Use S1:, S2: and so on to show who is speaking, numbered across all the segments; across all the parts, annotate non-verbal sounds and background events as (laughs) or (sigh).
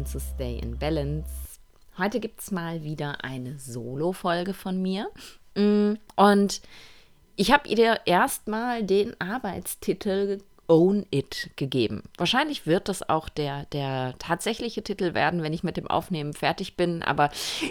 S1: willkommen zu Stay in Balance. Heute gibt es mal wieder eine Solo-Folge von mir. Mm, und ich habe ihr erstmal den Arbeitstitel Own It gegeben. Wahrscheinlich wird das auch der, der tatsächliche Titel werden, wenn ich mit dem Aufnehmen fertig bin. Aber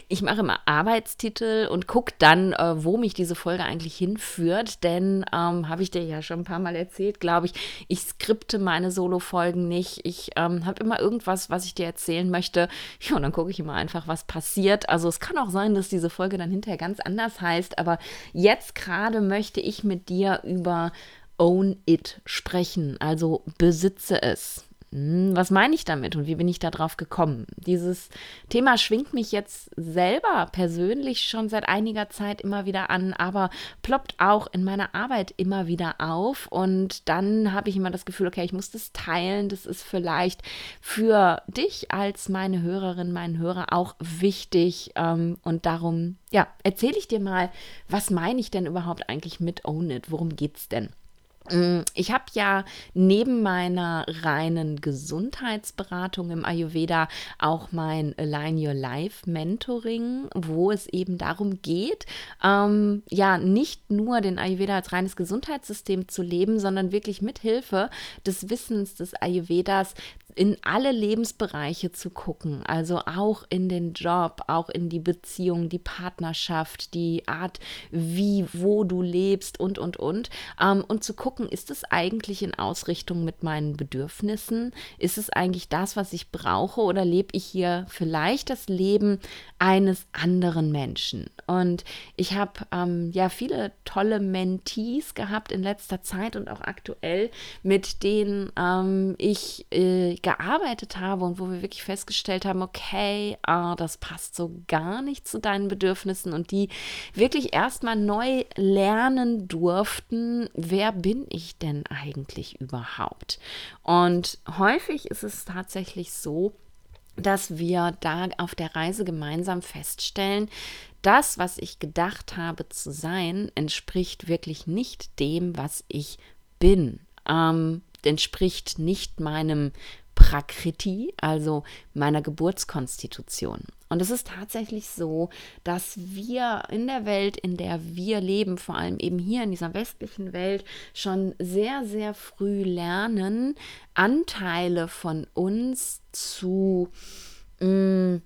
S1: ich mache immer Arbeitstitel und gucke dann, äh, wo mich diese Folge eigentlich hinführt. Denn, ähm, habe ich dir ja schon ein paar Mal erzählt, glaube ich, ich skripte meine Solo-Folgen nicht. Ich ähm, habe immer irgendwas, was ich dir erzählen möchte. Ja, und dann gucke ich immer einfach, was passiert. Also es kann auch sein, dass diese Folge dann hinterher ganz anders heißt. Aber jetzt gerade möchte ich mit dir über Own It sprechen, also besitze es. Hm, was meine ich damit und wie bin ich darauf gekommen? Dieses Thema schwingt mich jetzt selber persönlich schon seit einiger Zeit immer wieder an, aber ploppt auch in meiner Arbeit immer wieder auf. Und dann habe ich immer das Gefühl, okay, ich muss das teilen. Das ist vielleicht für dich als meine Hörerin, meinen Hörer auch wichtig. Ähm, und darum, ja, erzähle ich dir mal, was meine ich denn überhaupt eigentlich mit Own It? Worum geht es denn? Mm, ich habe ja neben meiner reinen Gesundheitsberatung im Ayurveda auch mein Align Your Life Mentoring, wo es eben darum geht, ähm, ja, nicht nur den Ayurveda als reines Gesundheitssystem zu leben, sondern wirklich mit Hilfe des Wissens des Ayurvedas in alle Lebensbereiche zu gucken, also auch in den Job, auch in die Beziehung, die Partnerschaft, die Art, wie, wo du lebst und, und, und. Ähm, und zu gucken, ist es eigentlich in Ausrichtung mit meinen Bedürfnissen? Ist es eigentlich das, was ich brauche oder lebe ich hier vielleicht das Leben eines anderen Menschen? Und ich habe ähm, ja viele tolle Mentees gehabt in letzter Zeit und auch aktuell, mit denen ähm, ich äh, gearbeitet habe und wo wir wirklich festgestellt haben, okay, ah, das passt so gar nicht zu deinen Bedürfnissen und die wirklich erstmal neu lernen durften, wer bin ich denn eigentlich überhaupt? Und häufig ist es tatsächlich so, dass wir da auf der Reise gemeinsam feststellen, das, was ich gedacht habe zu sein, entspricht wirklich nicht dem, was ich bin. Ähm, entspricht nicht meinem Prakriti, also meiner Geburtskonstitution. Und es ist tatsächlich so, dass wir in der Welt, in der wir leben, vor allem eben hier in dieser westlichen Welt, schon sehr, sehr früh lernen, Anteile von uns zu mh, mm,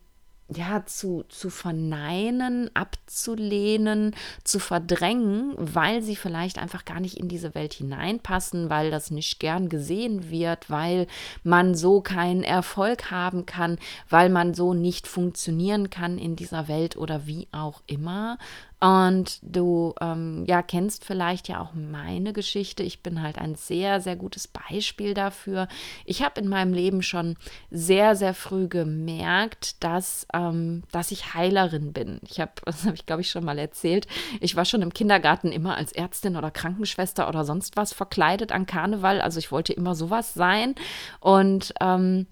S1: ja, zu, zu verneinen, abzulehnen, zu verdrängen, weil sie vielleicht einfach gar nicht in diese Welt hineinpassen, weil das nicht gern gesehen wird, weil man so keinen Erfolg haben kann, weil man so nicht funktionieren kann in dieser Welt oder wie auch immer. Und du ähm, ja kennst vielleicht ja auch meine Geschichte. Ich bin halt ein sehr, sehr gutes Beispiel dafür. Ich habe in meinem Leben schon sehr, sehr früh gemerkt, dass, ähm, dass ich Heilerin bin. Ich habe, das habe ich glaube ich schon mal erzählt, ich war schon im Kindergarten immer als Ärztin oder Krankenschwester oder sonst was verkleidet an Karneval. Also ich wollte immer sowas sein. Und ähm,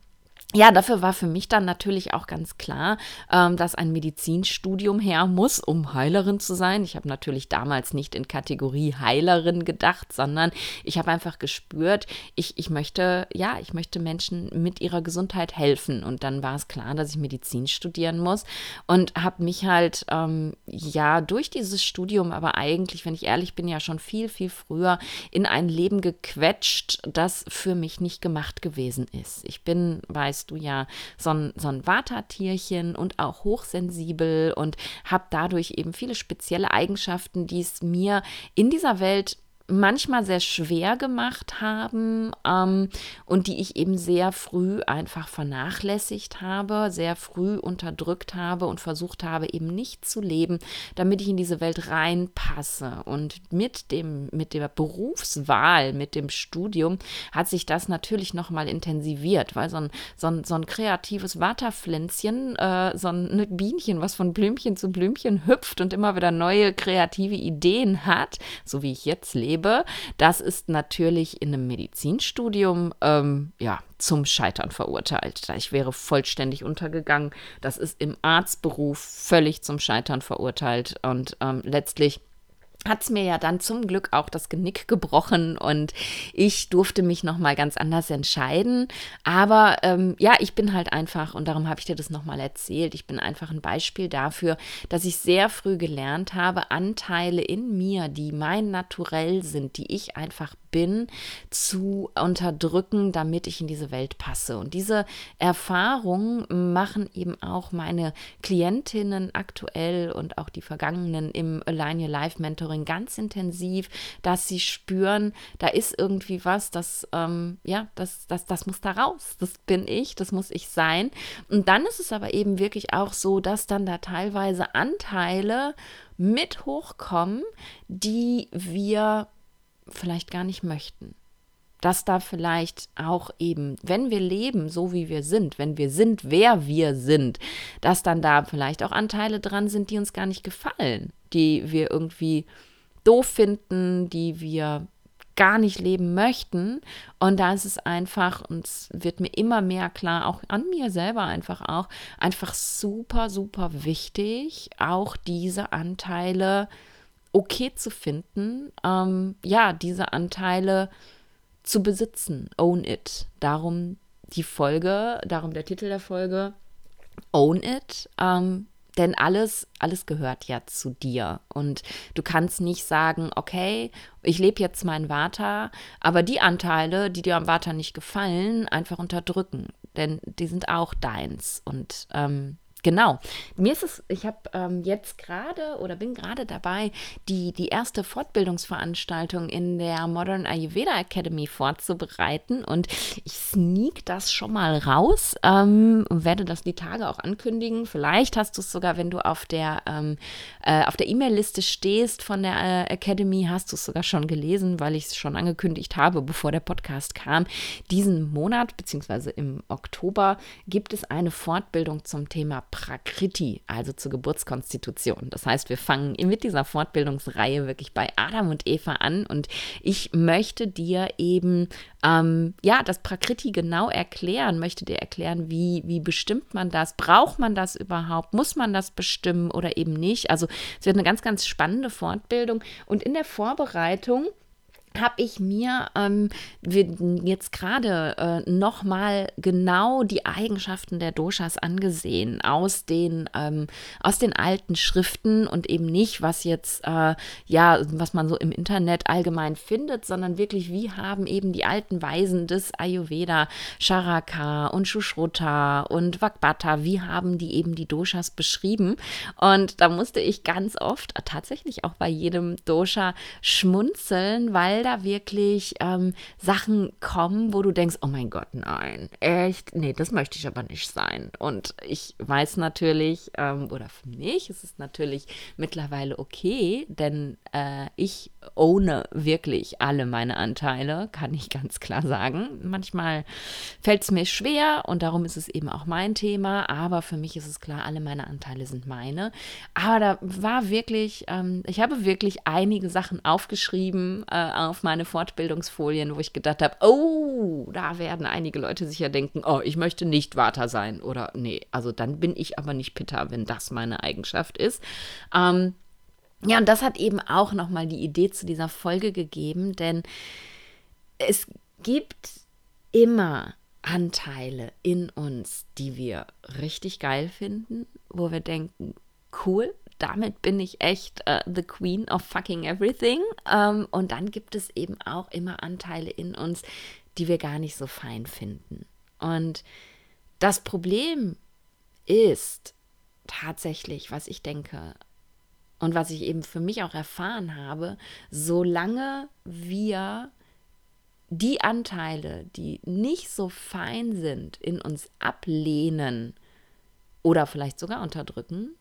S1: ja, dafür war für mich dann natürlich auch ganz klar, ähm, dass ein Medizinstudium her muss, um Heilerin zu sein. Ich habe natürlich damals nicht in Kategorie Heilerin gedacht, sondern ich habe einfach gespürt, ich, ich möchte, ja, ich möchte Menschen mit ihrer Gesundheit helfen. Und dann war es klar, dass ich Medizin studieren muss und habe mich halt, ähm, ja, durch dieses Studium, aber eigentlich, wenn ich ehrlich bin, ja schon viel, viel früher in ein Leben gequetscht, das für mich nicht gemacht gewesen ist. Ich bin, weiß du ja, so ein, so ein Vata-Tierchen und auch hochsensibel und habe dadurch eben viele spezielle Eigenschaften, die es mir in dieser Welt manchmal sehr schwer gemacht haben ähm, und die ich eben sehr früh einfach vernachlässigt habe, sehr früh unterdrückt habe und versucht habe, eben nicht zu leben, damit ich in diese Welt reinpasse. Und mit dem, mit der Berufswahl, mit dem Studium hat sich das natürlich nochmal intensiviert, weil so ein, so ein, so ein kreatives Waterpflänzchen, äh, so ein Bienchen, was von Blümchen zu Blümchen hüpft und immer wieder neue kreative Ideen hat, so wie ich jetzt lebe, gebe, das ist natürlich in einem Medizinstudium ähm, ja, zum Scheitern verurteilt. Ich wäre vollständig untergegangen. Das ist im Arztberuf völlig zum Scheitern verurteilt und ähm, letztlich hat es mir ja dann zum Glück auch das Genick gebrochen und ich durfte mich nochmal ganz anders entscheiden. Aber ähm, ja, ich bin halt einfach, und darum habe ich dir das nochmal erzählt, ich bin einfach ein Beispiel dafür, dass ich sehr früh gelernt habe, Anteile in mir, die mein Naturell sind, die ich einfach bin, zu unterdrücken, damit ich in diese Welt passe. Und diese Erfahrungen machen eben auch meine Klientinnen aktuell und auch die vergangenen im Align Your Life Mentoring ganz intensiv, dass sie spüren, da ist irgendwie was, das, ähm, ja, das, das, das muss da raus. Das bin ich, das muss ich sein. Und dann ist es aber eben wirklich auch so, dass dann da teilweise Anteile mit hochkommen, die wir vielleicht gar nicht möchten. Dass da vielleicht auch eben, wenn wir leben, so wie wir sind, wenn wir sind, wer wir sind, dass dann da vielleicht auch Anteile dran sind, die uns gar nicht gefallen, die wir irgendwie doof finden, die wir gar nicht leben möchten. Und da ist es einfach, und es wird mir immer mehr klar, auch an mir selber einfach auch, einfach super, super wichtig, auch diese Anteile zu okay zu finden, ähm, ja, diese Anteile zu besitzen. Own it. Darum die Folge, darum der Titel der Folge. Own it. Ähm, denn alles, alles gehört ja zu dir. Und du kannst nicht sagen, okay, ich lebe jetzt mein Vata, aber die Anteile, die dir am Vata nicht gefallen, einfach unterdrücken. Denn die sind auch deins. Und ähm, Genau. Mir ist es, ich habe ähm, jetzt gerade oder bin gerade dabei, die, die erste Fortbildungsveranstaltung in der Modern Ayurveda Academy vorzubereiten und ich sneak das schon mal raus ähm, und werde das die Tage auch ankündigen. Vielleicht hast du es sogar, wenn du auf der ähm, äh, der E-Mail-Liste stehst von der äh, Academy, hast du es sogar schon gelesen, weil ich es schon angekündigt habe, bevor der Podcast kam. Diesen Monat beziehungsweise im Oktober gibt es eine Fortbildung zum Thema Prakriti, also zur Geburtskonstitution. Das heißt, wir fangen mit dieser Fortbildungsreihe wirklich bei Adam und Eva an und ich möchte dir eben ähm, ja das Prakriti genau erklären, möchte dir erklären, wie, wie bestimmt man das, braucht man das überhaupt, muss man das bestimmen oder eben nicht. Also es wird eine ganz, ganz spannende Fortbildung und in der Vorbereitung habe ich mir ähm, jetzt gerade äh, nochmal genau die Eigenschaften der Doshas angesehen aus den, ähm, aus den alten Schriften und eben nicht, was jetzt, äh, ja, was man so im Internet allgemein findet, sondern wirklich, wie haben eben die alten Weisen des Ayurveda, Charaka und Shushruta und Vakbata, wie haben die eben die Doshas beschrieben? Und da musste ich ganz oft, tatsächlich auch bei jedem Dosha, schmunzeln, weil da wirklich ähm, Sachen kommen, wo du denkst, oh mein Gott, nein, echt, nee, das möchte ich aber nicht sein. Und ich weiß natürlich, ähm, oder für mich ist es natürlich mittlerweile okay, denn äh, ich ohne wirklich alle meine Anteile, kann ich ganz klar sagen. Manchmal fällt es mir schwer und darum ist es eben auch mein Thema, aber für mich ist es klar, alle meine Anteile sind meine. Aber da war wirklich, ähm, ich habe wirklich einige Sachen aufgeschrieben äh, auf meine Fortbildungsfolien, wo ich gedacht habe, oh, da werden einige Leute sicher denken, oh, ich möchte nicht Water sein oder nee, also dann bin ich aber nicht Pitta, wenn das meine Eigenschaft ist. Ähm, ja, und das hat eben auch nochmal die Idee zu dieser Folge gegeben, denn es gibt immer Anteile in uns, die wir richtig geil finden, wo wir denken, cool, damit bin ich echt uh, the queen of fucking everything. Um, ähm, und dann gibt es eben auch immer Anteile in uns, die wir gar nicht so fein finden. Und das Problem ist tatsächlich, was ich denke, und was ich eben für mich auch erfahren habe, solange wir die Anteile, die nicht so fein sind, in uns ablehnen oder vielleicht sogar unterdrücken,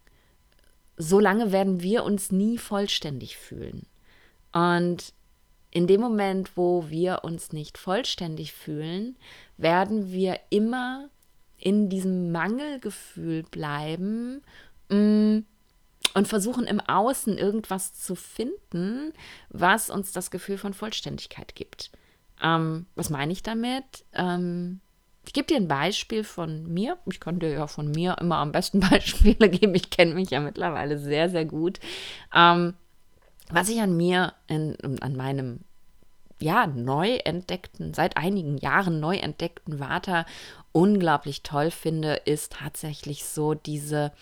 S1: solange werden wir uns nie vollständig fühlen. Und in dem Moment, wo wir uns nicht vollständig fühlen, werden wir immer in diesem Mangelgefühl bleiben, mm, und versuchen im Außen irgendwas zu finden, was uns das Gefühl von Vollständigkeit gibt. Ähm, was meine ich damit? Ähm, ich gebe dir ein Beispiel von mir. Ich kann dir ja von mir immer am besten (laughs) Beispiele geben. Ich kenne mich ja mittlerweile sehr, sehr gut. Ähm, was ich an mir, in, an meinem ja, neu entdeckten, seit einigen Jahren neu entdeckten Vata unglaublich toll finde, ist tatsächlich so diese,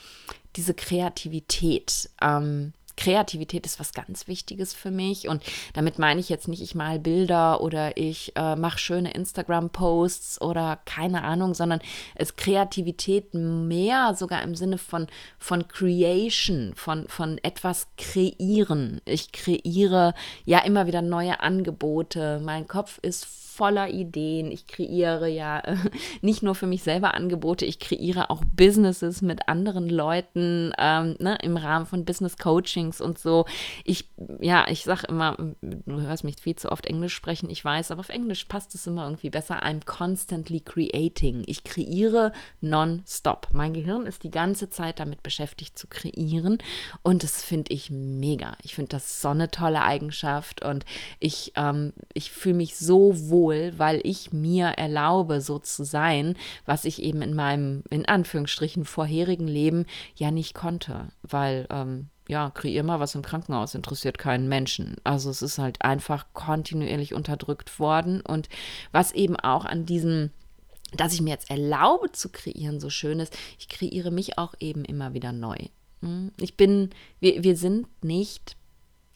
S1: diese Kreativität. Ähm, Kreativität ist was ganz Wichtiges für mich. Und damit meine ich jetzt nicht, ich mal Bilder oder ich äh, mache schöne Instagram-Posts oder keine Ahnung, sondern es Kreativität mehr sogar im Sinne von, von Creation, von, von etwas kreieren. Ich kreiere ja immer wieder neue Angebote. Mein Kopf ist voller Ideen. Ich kreiere ja äh, nicht nur für mich selber Angebote, ich kreiere auch Businesses mit anderen Leuten ähm, ne, im Rahmen von Business Coachings und so. Ich, ja, ich sage immer, du hörst mich viel zu oft Englisch sprechen, ich weiß, aber auf Englisch passt es immer irgendwie besser. I'm constantly creating. Ich kreiere non-stop. Mein Gehirn ist die ganze Zeit damit beschäftigt zu kreieren und das finde ich mega. Ich finde das so eine tolle Eigenschaft und ich, ähm, ich fühle mich so wohl wohl, weil ich mir erlaube, so zu sein, was ich eben in meinem, in Anführungsstrichen, vorherigen Leben ja nicht konnte, weil, ähm, ja, kreier mal was im Krankenhaus, interessiert keinen Menschen. Also es ist halt einfach kontinuierlich unterdrückt worden und was eben auch an diesem dass ich mir jetzt erlaube zu kreieren, so schön ist, ich kreiere mich auch eben immer wieder neu. Hm? Ich bin, wir, wir sind nicht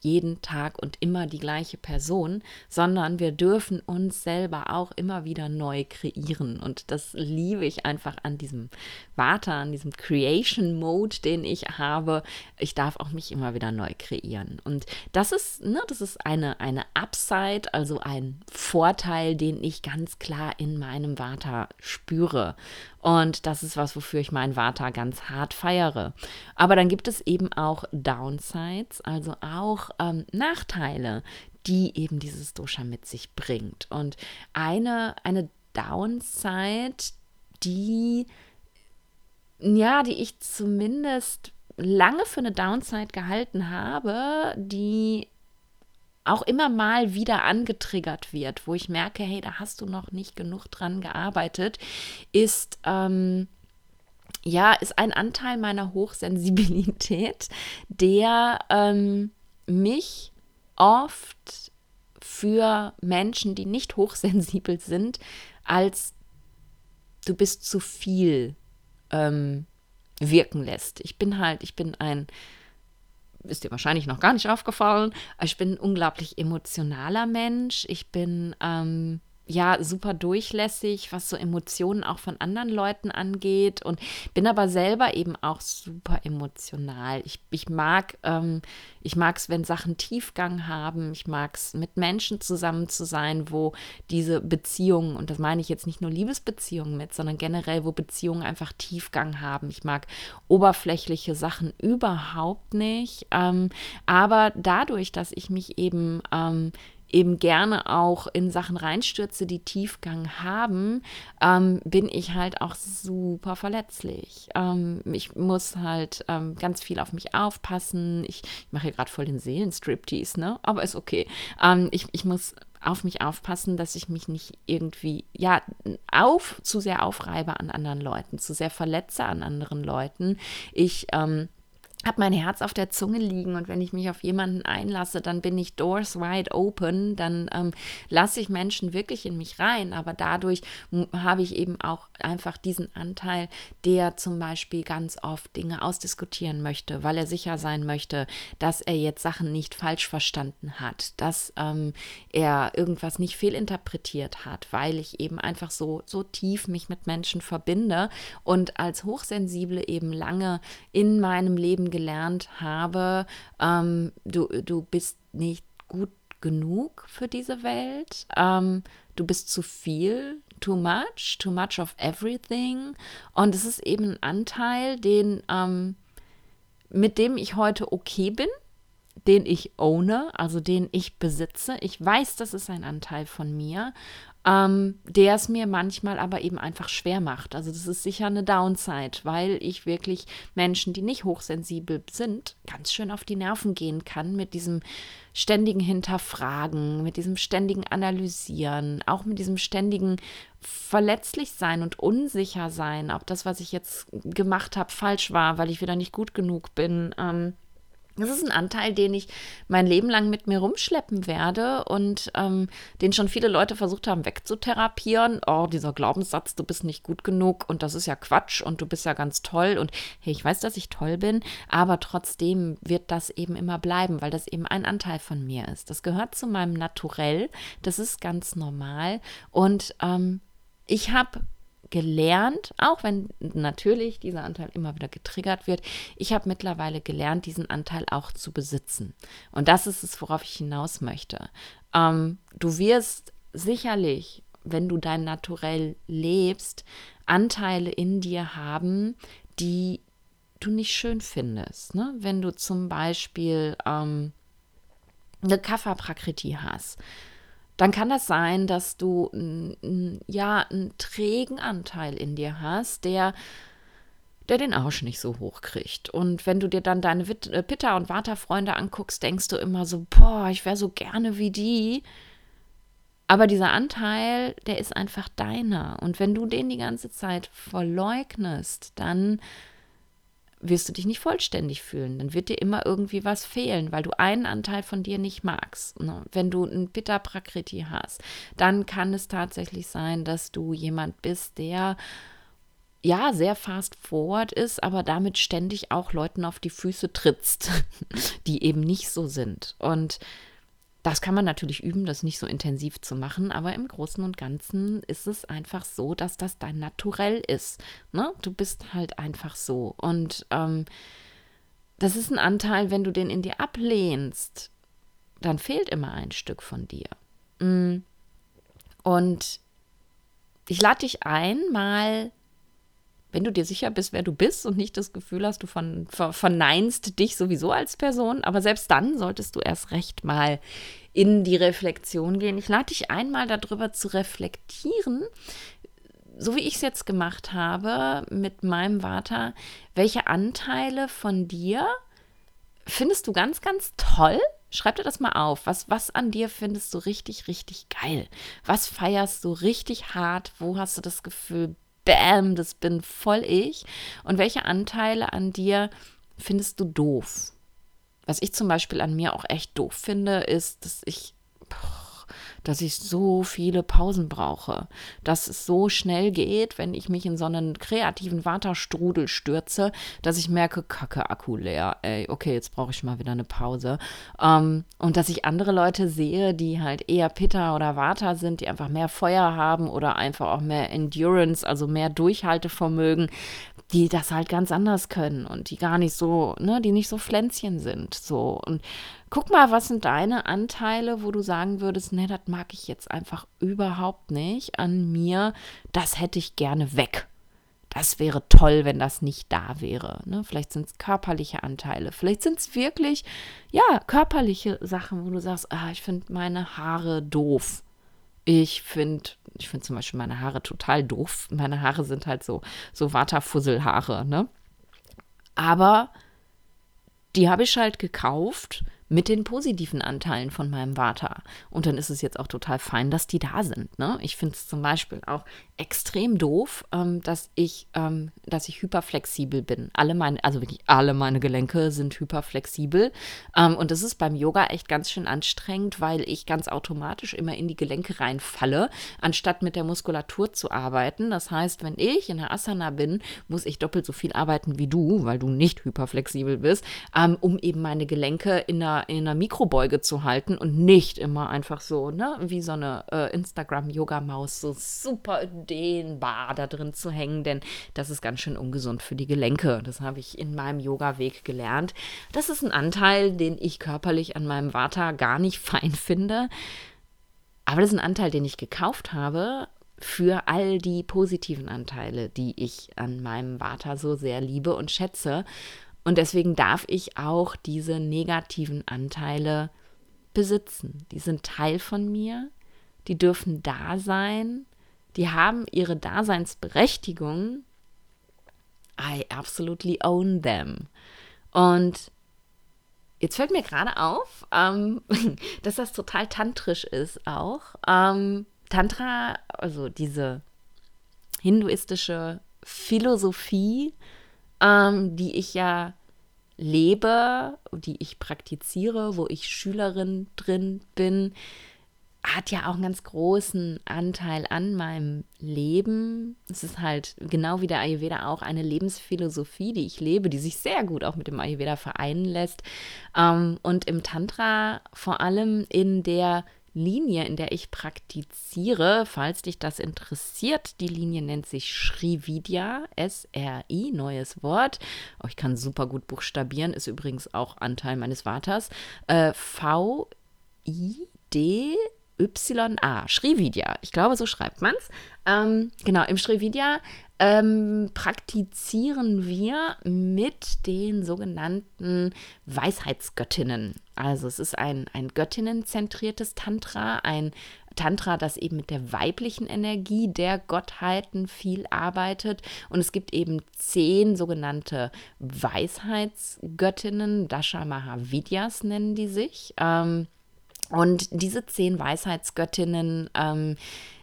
S1: jeden Tag und immer die gleiche Person, sondern wir dürfen uns selber auch immer wieder neu kreieren. Und das liebe ich einfach an diesem Vata, an diesem Creation Mode, den ich habe. Ich darf auch mich immer wieder neu kreieren. Und das ist, ne, das ist eine, eine Upside, also ein Vorteil, den ich ganz klar in meinem Vata spüre. Und das ist was, wofür ich meinen Vata ganz hart feiere. Aber dann gibt es eben auch Downsides, also auch ähm, Nachteile, die eben dieses Dosha mit sich bringt. Und eine, eine Downside, die, ja, die ich zumindest lange für eine Downside gehalten habe, die auch immer mal wieder angetriggert wird, wo ich merke, hey, da hast du noch nicht genug dran gearbeitet, ist ähm, ja, ist ein Anteil meiner Hochsensibilität, der ähm, mich oft für Menschen, die nicht hochsensibel sind, als du bist zu viel ähm, wirken lässt. Ich bin halt, ich bin ein ist dir wahrscheinlich noch gar nicht aufgefallen. Ich bin ein unglaublich emotionaler Mensch. Ich bin ähm, ja super durchlässig, was so Emotionen auch von anderen Leuten angeht und bin aber selber eben auch super emotional. Ich, ich mag ähm, ich mag es, wenn Sachen Tiefgang haben. Ich mag es, mit Menschen zusammen zu sein, wo diese Beziehungen, und das meine ich jetzt nicht nur Liebesbeziehungen mit, sondern generell, wo Beziehungen einfach Tiefgang haben. Ich mag oberflächliche Sachen überhaupt nicht. Ähm, aber dadurch, dass ich mich eben ähm, eben gerne auch in Sachen reinstürze, die Tiefgang haben, ähm, bin ich halt auch super verletzlich. Ähm, ich muss halt ähm, ganz viel auf mich aufpassen. Ich, ich mache hier gerade voll den Seelenstriptease, ne? Aber ist okay. Ähm, ich, ich muss auf mich aufpassen, dass ich mich nicht irgendwie, ja, auf, zu sehr aufreibe an anderen Leuten, zu sehr verletze an anderen Leuten. Ich, ähm, habe mein Herz auf der Zunge liegen und wenn ich mich auf jemanden einlasse, dann bin ich doors wide open, dann ähm, lasse ich Menschen wirklich in mich rein, aber dadurch habe ich eben auch einfach diesen Anteil, der zum Beispiel ganz oft Dinge ausdiskutieren möchte, weil er sicher sein möchte, dass er jetzt Sachen nicht falsch verstanden hat, dass ähm, er irgendwas nicht fehlinterpretiert hat, weil ich eben einfach so, so tief mich mit Menschen verbinde und als Hochsensible eben lange in meinem Leben gelernt habe, ähm, du, du bist nicht gut genug für diese Welt, ähm, du bist zu viel, too much, too much of everything. Und es ist eben ein Anteil, den, ähm, mit dem ich heute okay bin, den ich owne, also den ich besitze. Ich weiß, das ist ein Anteil von mir ähm, der es mir manchmal aber eben einfach schwer macht. Also das ist sicher eine Downside, weil ich wirklich Menschen, die nicht hochsensibel sind, ganz schön auf die Nerven gehen kann mit diesem ständigen Hinterfragen, mit diesem ständigen Analysieren, auch mit diesem ständigen verletzlich sein und unsicher sein, ob das, was ich jetzt gemacht habe, falsch war, weil ich wieder nicht gut genug bin. Ähm, Das ist ein Anteil, den ich mein Leben lang mit mir rumschleppen werde und ähm, den schon viele Leute versucht haben wegzutherapieren. Oh, dieser Glaubenssatz, du bist nicht gut genug und das ist ja Quatsch und du bist ja ganz toll und hey, ich weiß, dass ich toll bin, aber trotzdem wird das eben immer bleiben, weil das eben ein Anteil von mir ist. Das gehört zu meinem Naturell, das ist ganz normal und ähm, ich habe gelernt, auch wenn natürlich dieser Anteil immer wieder getriggert wird, ich habe mittlerweile gelernt, diesen Anteil auch zu besitzen. Und das ist es, worauf ich hinaus möchte. Ähm, du wirst sicherlich, wenn du dein Naturell lebst, Anteile in dir haben, die du nicht schön findest. Ne? Wenn du zum Beispiel ähm, eine Kapha-Prakriti hast, dann kann das sein, dass du ja einen trägen Anteil in dir hast, der der den Arsch nicht so hoch kriegt. Und wenn du dir dann deine äh, Pitta- und Vata-Freunde anguckst, denkst du immer so, boah, ich wäre so gerne wie die. Aber dieser Anteil, der ist einfach deiner. Und wenn du den die ganze Zeit verleugnest, dann wirst du dich nicht vollständig fühlen. Dann wird dir immer irgendwie was fehlen, weil du einen Anteil von dir nicht magst. Ne? Wenn du ein Pitta Prakriti hast, dann kann es tatsächlich sein, dass du jemand bist, der ja sehr fast forward ist, aber damit ständig auch Leuten auf die Füße trittst, (laughs) die eben nicht so sind. Und das kann man natürlich üben, das nicht so intensiv zu machen, aber im Großen und Ganzen ist es einfach so, dass das dein Naturell ist. Ne? Du bist halt einfach so. Und ähm, das ist ein Anteil, wenn du den in dir ablehnst, dann fehlt immer ein Stück von dir. Mm. Und ich lade dich ein, mal wenn du dir sicher bist, wer du bist und nicht das Gefühl hast, du von, ver, verneinst dich sowieso als Person, aber selbst dann solltest du erst recht mal in die Reflexion gehen. Ich lade dich einmal darüber zu reflektieren, so wie ich es jetzt gemacht habe mit meinem Vater, welche Anteile von dir findest du ganz, ganz toll? Schreib dir das mal auf. Was, was an dir findest du richtig, richtig geil? Was feierst du richtig hart? Wo hast du das Gefühl, bam, das bin voll ich. Und welche Anteile an dir findest du doof? Was ich zum Beispiel an mir auch echt doof finde, ist, dass ich dass ich so viele Pausen brauche, dass es so schnell geht, wenn ich mich in so einen kreativen Waterstrudel stürze, dass ich merke, kacke, Akku leer, ey, okay, jetzt brauche ich mal wieder eine Pause. Ähm, und dass ich andere Leute sehe, die halt eher Pitta oder Vata sind, die einfach mehr Feuer haben oder einfach auch mehr Endurance, also mehr Durchhaltevermögen, die das halt ganz anders können und die gar nicht so, ne, die nicht so Pflänzchen sind, so und Guck mal, was sind deine Anteile, wo du sagen würdest, ne, das mag ich jetzt einfach überhaupt nicht an mir. Das hätte ich gerne weg. Das wäre toll, wenn das nicht da wäre. Ne? Vielleicht sind es körperliche Anteile. Vielleicht sind es wirklich, ja, körperliche Sachen, wo du sagst, ah, ich finde meine Haare doof. Ich finde, ich finde zum Beispiel meine Haare total doof. Meine Haare sind halt so, so Waterfusselhaare, ne? Aber die habe ich halt gekauft mit den positiven Anteilen von meinem Vater. Und dann ist es jetzt auch total fein, dass die da sind. Ne? Ich finde es zum Beispiel auch extrem doof, ähm, dass ich, ähm, dass ich hyperflexibel bin. Alle meine, also wirklich alle meine Gelenke sind hyperflexibel. Ähm, und das ist beim Yoga echt ganz schön anstrengend, weil ich ganz automatisch immer in die Gelenke reinfalle, anstatt mit der Muskulatur zu arbeiten. Das heißt, wenn ich in der Asana bin, muss ich doppelt so viel arbeiten wie du, weil du nicht hyperflexibel bist, ähm, um eben meine Gelenke in einer in einer Mikrobeuge zu halten und nicht immer einfach so, ne, wie so eine äh, Instagram-Yoga-Maus, so super dehnbar da drin zu hängen, denn das ist ganz schön ungesund für die Gelenke. Das habe ich in meinem Yoga-Weg gelernt. Das ist ein Anteil, den ich körperlich an meinem Vata gar nicht (laughs) fein finde. Aber das ist ein Anteil, den ich gekauft habe für all die positiven Anteile, die ich an meinem Vata so sehr liebe und schätze. Und deswegen darf ich auch diese negativen Anteile besitzen. Die sind Teil von mir, die dürfen da sein, die haben ihre Daseinsberechtigung. I absolutely own them. Und jetzt fällt mir gerade auf, ähm, (laughs) dass das total tantrisch ist auch. Ähm, Tantra, also diese hinduistische Philosophie, ähm, die ich ja lebe, die ich praktiziere, wo ich Schülerin drin bin, hat ja auch einen ganz großen Anteil an meinem Leben. Es ist halt genau wie der Ayurveda auch eine Lebensphilosophie, die ich lebe, die sich sehr gut auch mit dem Ayurveda vereinen lässt. Ähm, und im Tantra vor allem in der Linie, in der ich praktiziere, falls dich das interessiert. Die Linie nennt sich Srividya, S-R-I, neues Wort. Oh, ich kann super gut buchstabieren, ist übrigens auch Anteil meines Vaters. Äh, V-I-D Y-A, Srividya. Ich glaube, so schreibt man es. Ähm, genau, im Srividya ähm, praktizieren wir mit den sogenannten Weisheitsgöttinnen. Also es ist ein, ein göttinnenzentriertes Tantra, ein Tantra, das eben mit der weiblichen Energie der Gottheiten viel arbeitet. Und es gibt eben zehn sogenannte Weisheitsgöttinnen, Dasha Mahavidyas nennen die sich. Ähm, und diese zehn Weisheitsgöttinnen ähm,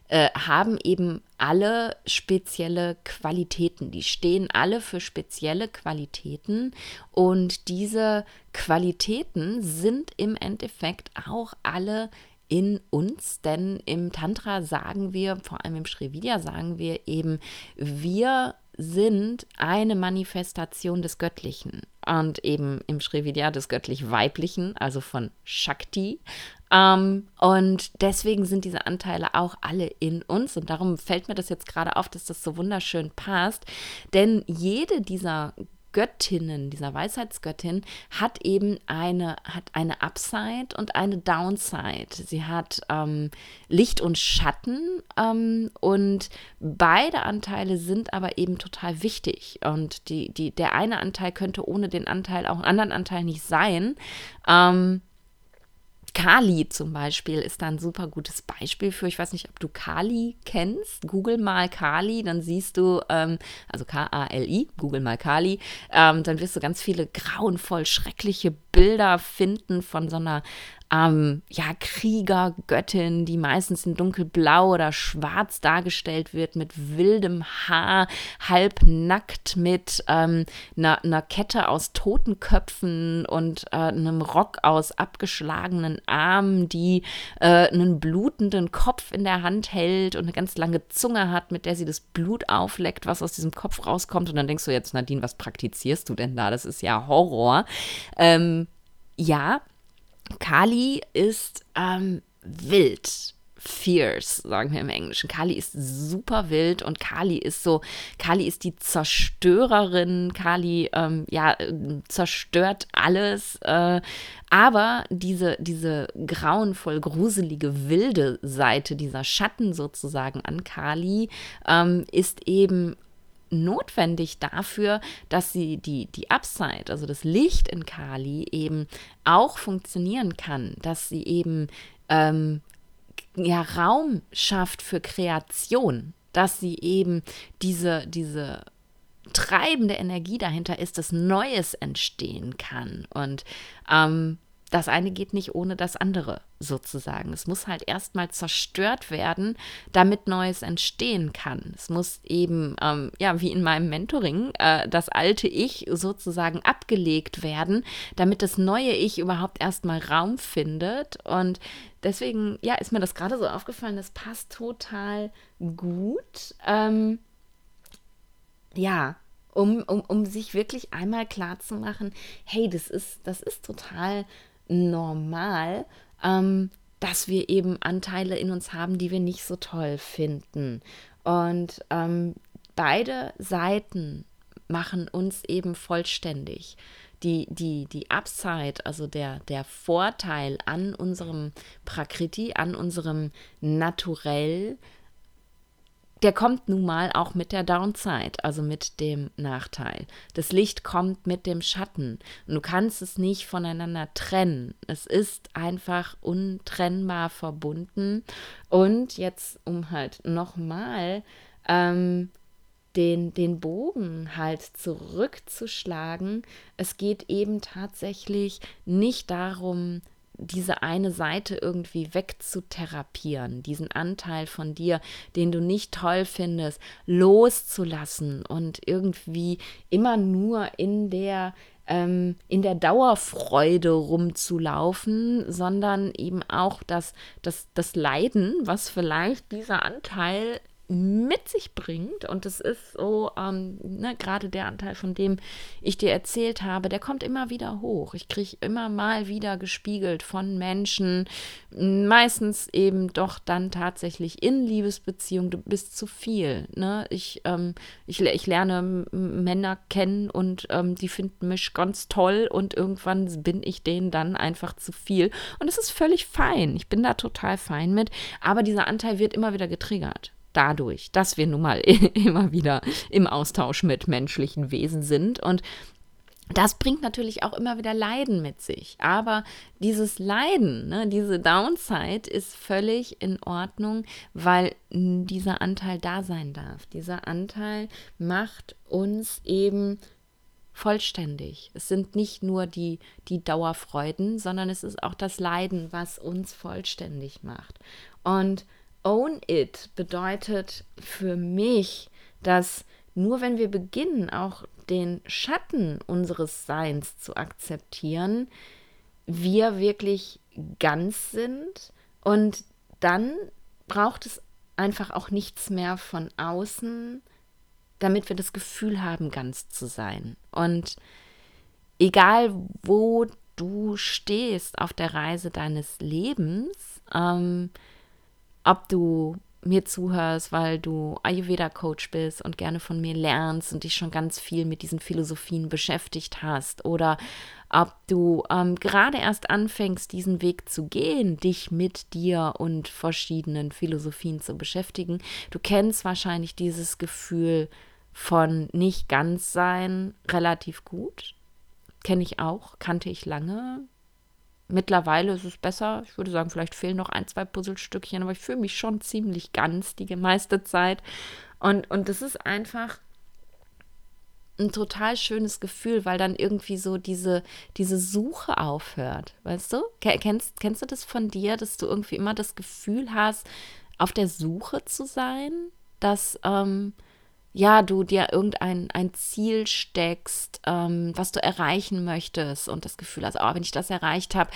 S1: äh, haben eben alle spezielle Qualitäten. Die stehen alle für spezielle Qualitäten und diese Qualitäten sind im Endeffekt auch alle in uns, denn im Tantra sagen wir, vor allem im Srividya sagen wir eben, wir sind eine Manifestation des Göttlichen und eben im Srividya des göttlich-weiblichen, also von Shakti. Ähm, und deswegen sind diese Anteile auch alle in uns und darum fällt mir das jetzt gerade auf, dass das so wunderschön passt, denn jede dieser Göttinnen, dieser Weisheitsgöttin, hat eben eine, hat eine Upside und eine Downside. Sie hat ähm, Licht und Schatten ähm, und beide Anteile sind aber eben total wichtig. Und die, die, der eine Anteil könnte ohne den Anteil auch einen anderen Anteil nicht sein. Ähm, Kali zum Beispiel ist da ein super gutes Beispiel für. Ich weiß nicht, ob du Kali kennst. Google mal Kali, dann siehst du, ähm, also K-A-L-I, Google mal Kali, ähm, dann wirst du ganz viele grauenvoll schreckliche Bilder finden von so einer ähm, ja, Kriegergöttin, die meistens in dunkelblau oder schwarz dargestellt wird, mit wildem Haar, halbnackt, mit ähm, einer, Kette aus Totenköpfen und äh, einem Rock aus abgeschlagenen Armen, die äh, einen blutenden Kopf in der Hand hält und eine ganz lange Zunge hat, mit der sie das Blut aufleckt, was aus diesem Kopf rauskommt. Und dann denkst du jetzt, Nadine, was praktizierst du denn da? Das ist ja Horror. Ähm, ja, Kali ist ähm, wild. Fierce, sagen wir im Englischen. Kali ist super wild und Kali ist so, Kali ist die Zerstörerin. Kali, ähm, ja, zerstört alles. Äh, aber diese, diese grauenvoll gruselige, wilde Seite, dieser Schatten sozusagen an Kali, ähm, ist eben notwendig dafür, dass sie die, die Upside, also das Licht in Kali eben auch funktionieren kann, dass sie eben ähm, ja, Raum schafft für Kreation, dass sie eben diese, diese treibende Energie dahinter ist, dass Neues entstehen kann. Und ähm, das eine geht nicht ohne das andere sozusagen. Es muss halt erstmal zerstört werden, damit Neues entstehen kann. Es muss eben, ähm, ja, wie in meinem Mentoring, äh, das alte Ich sozusagen abgelegt werden, damit das neue Ich überhaupt erstmal Raum findet. Und deswegen, ja, ist mir das gerade so aufgefallen, das passt total gut. Ähm, ja, um, um, um sich wirklich einmal klar zu machen, hey, das ist, das ist total normal, ähm, dass wir eben Anteile in uns haben, die wir nicht so toll finden. Und ähm, beide Seiten machen uns eben vollständig. Die, die, die Upside, also der, der Vorteil an unserem Prakriti, an unserem Naturell, der kommt nun mal auch mit der Downside, also mit dem Nachteil. Das Licht kommt mit dem Schatten. Und du kannst es nicht voneinander trennen. Es ist einfach untrennbar verbunden. Und jetzt, um halt nochmal ähm, den, den Bogen halt zurückzuschlagen, es geht eben tatsächlich nicht darum, diese eine Seite irgendwie wegzutherapieren, diesen Anteil von dir, den du nicht toll findest, loszulassen und irgendwie immer nur in der ähm, in der Dauerfreude rumzulaufen, sondern eben auch das, das, das Leiden, was vielleicht dieser Anteil mit sich bringt. Und es ist so, ähm, ne, gerade der Anteil, von dem ich dir erzählt habe, der kommt immer wieder hoch. Ich kriege immer mal wieder gespiegelt von Menschen, meistens eben doch dann tatsächlich in Liebesbeziehungen, du bist zu viel. Ne? Ich, ähm, ich, ich lerne Männer kennen und ähm, die finden mich ganz toll und irgendwann bin ich denen dann einfach zu viel. Und es ist völlig fein. Ich bin da total fein mit. Aber dieser Anteil wird immer wieder getriggert dadurch, dass wir nun mal (laughs) immer wieder im Austausch mit menschlichen Wesen sind. Und das bringt natürlich auch immer wieder Leiden mit sich. Aber dieses Leiden, ne, diese Downside ist völlig in Ordnung, weil dieser Anteil da sein darf. Dieser Anteil macht uns eben vollständig. Es sind nicht nur die, die Dauerfreuden, sondern es ist auch das Leiden, was uns vollständig macht. Und Own It bedeutet für mich, dass nur wenn wir beginnen, auch den Schatten unseres Seins zu akzeptieren, wir wirklich ganz sind und dann braucht es einfach auch nichts mehr von außen, damit wir das Gefühl haben, ganz zu sein. Und egal, wo du stehst auf der Reise deines Lebens, ähm, ob du mir zuhörst, weil du Ayurveda-Coach bist und gerne von mir lernst und dich schon ganz viel mit diesen Philosophien beschäftigt hast oder ob du ähm, gerade erst anfängst, diesen Weg zu gehen, dich mit dir und verschiedenen Philosophien zu beschäftigen. Du kennst wahrscheinlich dieses Gefühl von nicht ganz sein relativ gut. Kenne ich auch, kannte ich lange, Mittlerweile ist es besser. Ich würde sagen, vielleicht fehlen noch ein, zwei Puzzlestückchen, aber ich fühle mich schon ziemlich ganz die meiste Zeit. Und, und das ist einfach ein total schönes Gefühl, weil dann irgendwie so diese, diese Suche aufhört. Weißt du? Kennst, kennst du das von dir, dass du irgendwie immer das Gefühl hast, auf der Suche zu sein? Dass, ähm, ja, du dir irgendein ein Ziel steckst, ähm, was du erreichen möchtest und das Gefühl hast, oh, wenn ich das erreicht habe,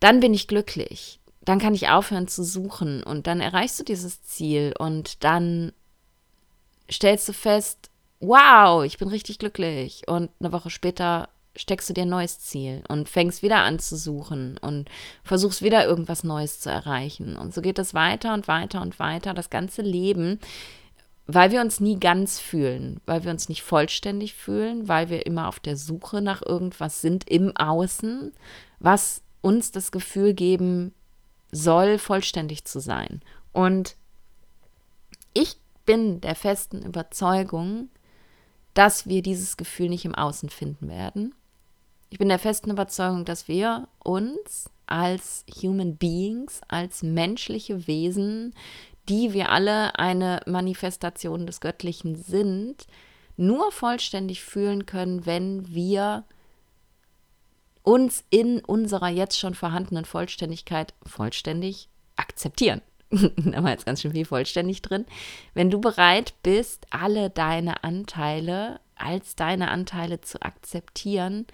S1: dann bin ich glücklich. Dann kann ich aufhören zu suchen und dann erreichst du dieses Ziel und dann stellst du fest, wow, ich bin richtig glücklich. Und eine Woche später steckst du dir ein neues Ziel und fängst wieder an zu suchen und versuchst wieder irgendwas Neues zu erreichen. Und so geht es weiter und weiter und weiter. Das ganze Leben weil wir uns nie ganz fühlen, weil wir uns nicht vollständig fühlen, weil wir immer auf der Suche nach irgendwas sind im Außen, was uns das Gefühl geben soll, vollständig zu sein. Und ich bin der festen Überzeugung, dass wir dieses Gefühl nicht im Außen finden werden. Ich bin der festen Überzeugung, dass wir uns als Human Beings, als menschliche Wesen, die wir alle eine Manifestation des Göttlichen sind, nur vollständig fühlen können, wenn wir uns in unserer jetzt schon vorhandenen Vollständigkeit vollständig akzeptieren. (laughs) da war jetzt ganz schön viel vollständig drin. Wenn du bereit bist, alle deine Anteile als deine Anteile zu akzeptieren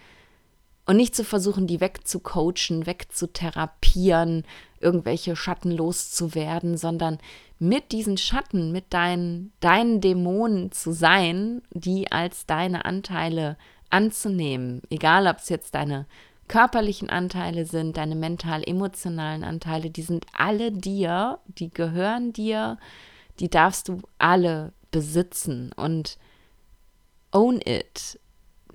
S1: und nicht zu versuchen, die wegzucoachen, wegzutherapieren, irgendwelche Schatten loszuwerden, sondern mit diesen Schatten, mit deinen, deinen Dämonen zu sein, die als deine Anteile anzunehmen, egal ob es jetzt deine körperlichen Anteile sind, deine mental-emotionalen Anteile, die sind alle dir, die gehören dir, die darfst du alle besitzen und own it.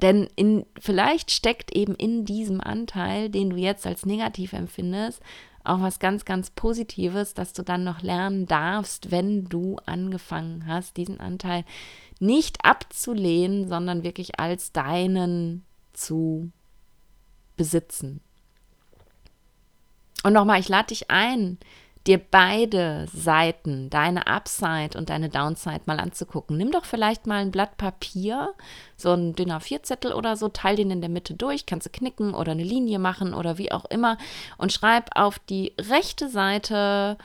S1: Denn in, vielleicht steckt eben in diesem Anteil, den du jetzt als negativ empfindest, auch was ganz, ganz Positives, dass du dann noch lernen darfst, wenn du angefangen hast, diesen Anteil nicht abzulehnen, sondern wirklich als deinen zu besitzen. Und nochmal, ich lade dich ein, dir beide Seiten, deine Upside und deine Downside mal anzugucken. Nimm doch vielleicht mal ein Blatt Papier, so ein dünner Vierzettel oder so, teil den in der Mitte durch, kannst du knicken oder eine Linie machen oder wie auch immer und schreib auf die rechte Seite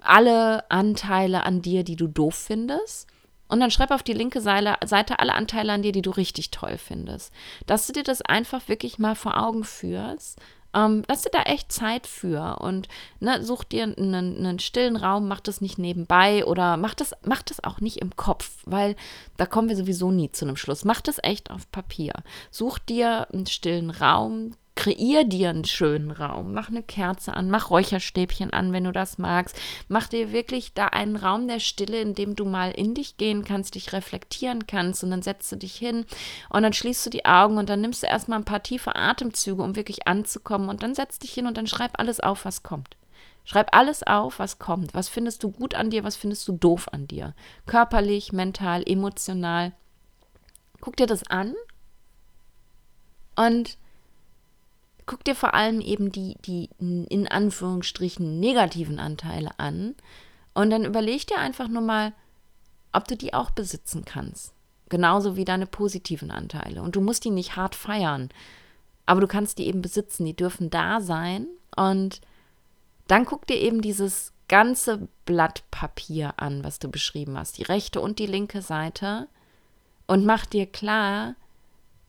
S1: alle Anteile an dir, die du doof findest Und dann schreib auf die linke Seite alle Anteile an dir, die du richtig toll findest. Dass du dir das einfach wirklich mal vor Augen führst ähm, lass dir da echt Zeit für und ne, such dir einen, einen, stillen Raum, mach das nicht nebenbei oder mach das, mach das auch nicht im Kopf, weil da kommen wir sowieso nie zu einem Schluss. Mach das echt auf Papier. Such dir einen stillen Raum, Kreier dir einen schönen Raum. Mach eine Kerze an, mach Räucherstäbchen an, wenn du das magst. Mach dir wirklich da einen Raum der Stille, in dem du mal in dich gehen kannst, dich reflektieren kannst und dann setzt du dich hin und dann schließt du die Augen und dann nimmst du erstmal ein paar tiefe Atemzüge, um wirklich anzukommen und dann setzt dich hin und dann schreib alles auf, was kommt. Schreib alles auf, was kommt. Was findest du gut an dir, was findest du doof an dir? Körperlich, mental, emotional. Guck dir das an und guck dir vor allem eben die, die in Anführungsstrichen negativen Anteile an und dann überleg dir einfach nur mal, ob du die auch besitzen kannst. Genauso wie deine positiven Anteile. Und du musst die nicht hart feiern, aber du kannst die eben besitzen, die dürfen da sein. Und dann guck dir eben dieses ganze Blatt Papier an, was du beschrieben hast, die rechte und die linke Seite, und mach dir klar,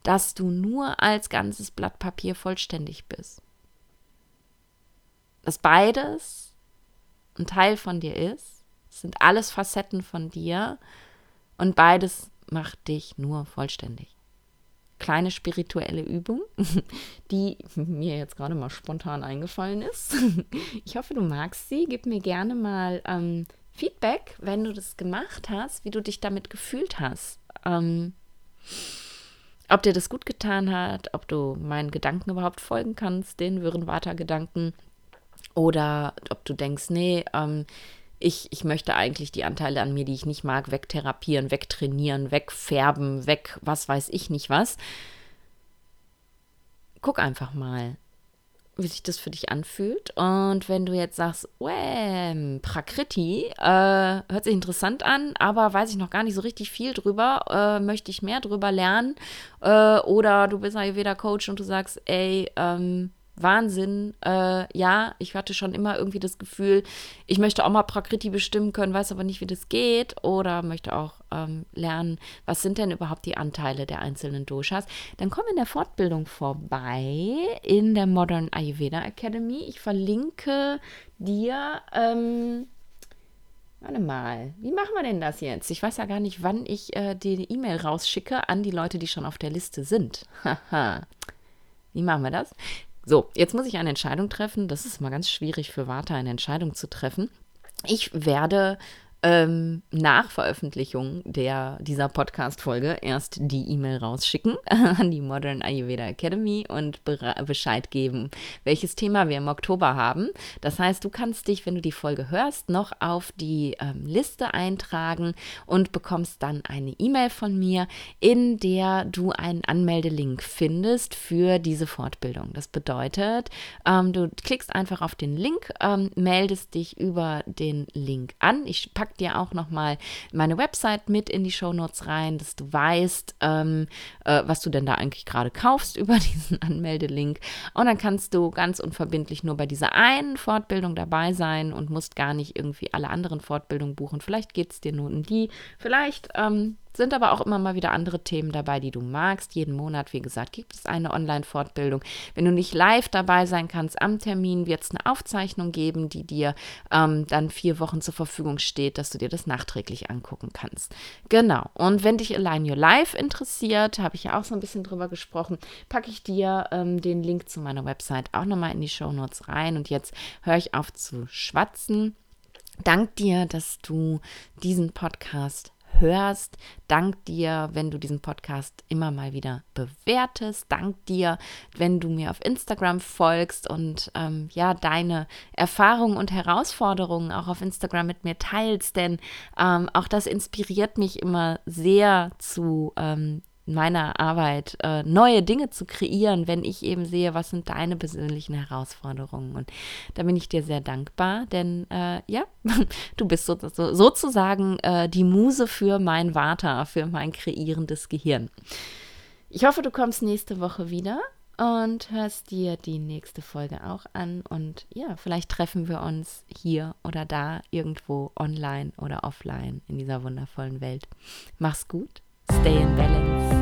S1: dass du nur als ganzes Blatt Papier vollständig bist. Dass beides ein Teil von dir ist, sind alles Facetten von dir und beides macht dich nur vollständig. Kleine spirituelle Übung, (laughs) die mir jetzt gerade mal spontan eingefallen ist. (laughs) Ich hoffe, du magst sie. Gib mir gerne mal ähm, Feedback, wenn du das gemacht hast, wie du dich damit gefühlt hast. Ähm, ob dir das gut getan hat, ob du meinen Gedanken überhaupt folgen kannst, den Wirrenwater-Gedanken, oder ob du denkst, nee, ähm, ich, ich möchte eigentlich die Anteile an mir, die ich nicht mag, wegtherapieren, wegtrainieren, wegfärben, weg, was weiß ich nicht was. Guck einfach mal wie sich das für dich anfühlt. Und wenn du jetzt sagst, Wham, Prakriti, äh, hört sich interessant an, aber weiß ich noch gar nicht so richtig viel drüber, äh, möchte ich mehr drüber lernen. Äh, oder du bist Ayurveda-Coach und du sagst, ey, ähm, Wahnsinn. Äh, ja, ich hatte schon immer irgendwie das Gefühl, ich möchte auch mal Prakriti bestimmen können, weiß aber nicht, wie das geht. Oder möchte auch ähm, lernen, was sind denn überhaupt die Anteile der einzelnen Doshas. Dann komm in der Fortbildung vorbei in der Modern Ayurveda Academy. Ich verlinke dir. Ähm, Warte mal, wie machen wir denn das jetzt? Ich weiß ja gar nicht, wann ich äh, die E-Mail rausschicke an die Leute, die schon auf der Liste sind. (laughs) Haha. wie machen wir das? So, jetzt muss ich eine Entscheidung treffen. Das ist mal ganz schwierig für Warte, eine Entscheidung zu treffen. Ich werde ähm, nach Veröffentlichung der, dieser Podcast-Folge erst die E-Mail rausschicken (laughs) an die Modern Ayurveda Academy und Bescheid geben, welches Thema wir im Oktober haben. Das heißt, du kannst dich, wenn du die Folge hörst, noch auf die ähm, Liste eintragen und bekommst dann eine E-Mail von mir, in der du einen Anmeldelink findest für diese Fortbildung. Das bedeutet, ähm, du klickst einfach auf den Link, ähm, meldest dich über den Link an. Ich packe pack dir auch nochmal meine Website mit in die Shownotes rein, dass du weißt, ähm, äh, was du denn da eigentlich gerade kaufst (laughs) über diesen Anmeldelink. Und dann kannst du ganz unverbindlich nur bei dieser einen Fortbildung dabei sein und musst gar nicht irgendwie alle anderen Fortbildungen buchen. Vielleicht geht es dir nur um die. Vielleicht ähm, sind aber auch immer mal wieder andere Themen dabei, die du magst. Jeden Monat, wie gesagt, gibt es eine Online-Fortbildung. Wenn du nicht live dabei sein kannst am Termin, wird es eine Aufzeichnung geben, die dir ähm, dann vier Wochen zur Verfügung steht, dass du dir das nachträglich angucken kannst. Genau. Und wenn dich Align Your Life interessiert, habe ich ja auch so ein bisschen drüber gesprochen, packe ich dir ähm, den Link zu meiner Website auch nochmal in die Show Notes rein. Und jetzt höre ich auf zu schwatzen. Dank dir, dass du diesen Podcast hörst. Dank dir, wenn du diesen Podcast immer mal wieder bewertest. Dank dir, wenn du mir auf Instagram folgst und ähm, ja, deine Erfahrungen und Herausforderungen auch auf Instagram mit mir teilst, denn ähm, auch das inspiriert mich immer sehr zu ähm, meiner Arbeit äh, neue Dinge zu kreieren, wenn ich eben sehe, was sind deine persönlichen Herausforderungen. Und da bin ich dir sehr dankbar, denn äh, ja, (laughs) du bist so, so, sozusagen äh, die Muse für mein Vata, für mein kreierendes Gehirn. Ich hoffe, du kommst nächste Woche wieder. und hörst dir die nächste Folge auch an. Und ja, vielleicht treffen wir uns hier oder da irgendwo online oder offline in dieser wundervollen Welt. Mach's gut, stay in balance.